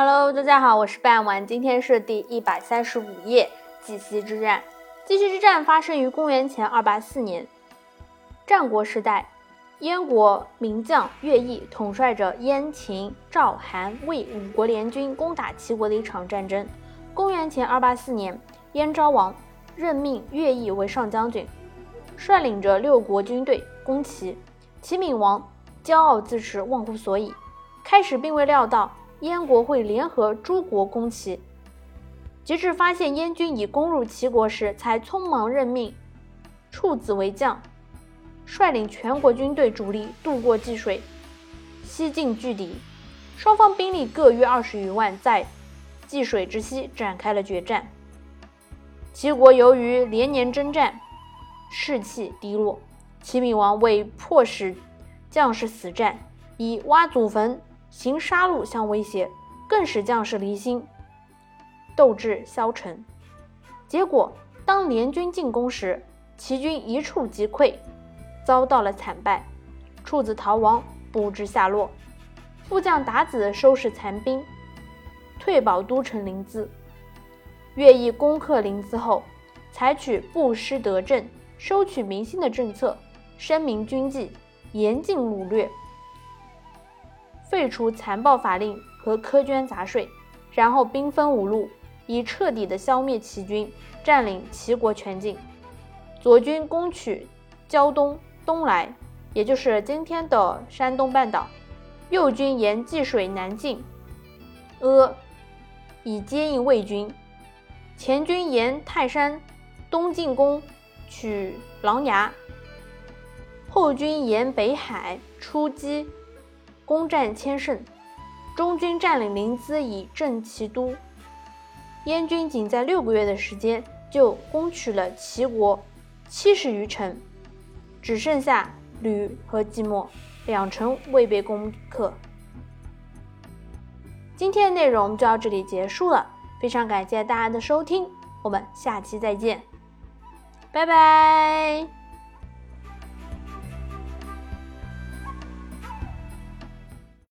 Hello，大家好，我是半晚，今天是第一百三十五页，绩溪之战。绩溪之战发生于公元前二八四年，战国时代，燕国名将乐毅统帅着燕、秦、赵、韩、魏五国联军攻打齐国的一场战争。公元前二八四年，燕昭王任命乐毅为上将军，率领着六国军队攻齐。齐闵王骄傲自持，忘乎所以，开始并未料到。燕国会联合诸国攻齐，直至发现燕军已攻入齐国时，才匆忙任命处子为将，率领全国军队主力渡过济水，西进拒敌。双方兵力各约二十余万，在济水之西展开了决战。齐国由于连年征战，士气低落，齐闵王为迫使将士死战，以挖祖坟。行杀戮相威胁，更使将士离心，斗志消沉。结果，当联军进攻时，齐军一触即溃，遭到了惨败。处子逃亡，不知下落。副将达子收拾残兵，退保都城临淄。乐毅攻克临淄后，采取不失德政、收取民心的政策，声明军纪，严禁掳掠。废除残暴法令和苛捐杂税，然后兵分五路，以彻底的消灭齐军，占领齐国全境。左军攻取胶东东来，也就是今天的山东半岛；右军沿济水南进阿，以接应魏军；前军沿泰山东进攻取琅琊；后军沿北海出击。攻占千胜，中军占领临淄以镇齐都。燕军仅在六个月的时间就攻取了齐国七十余城，只剩下吕和即墨两城未被攻克。今天的内容就到这里结束了，非常感谢大家的收听，我们下期再见，拜拜。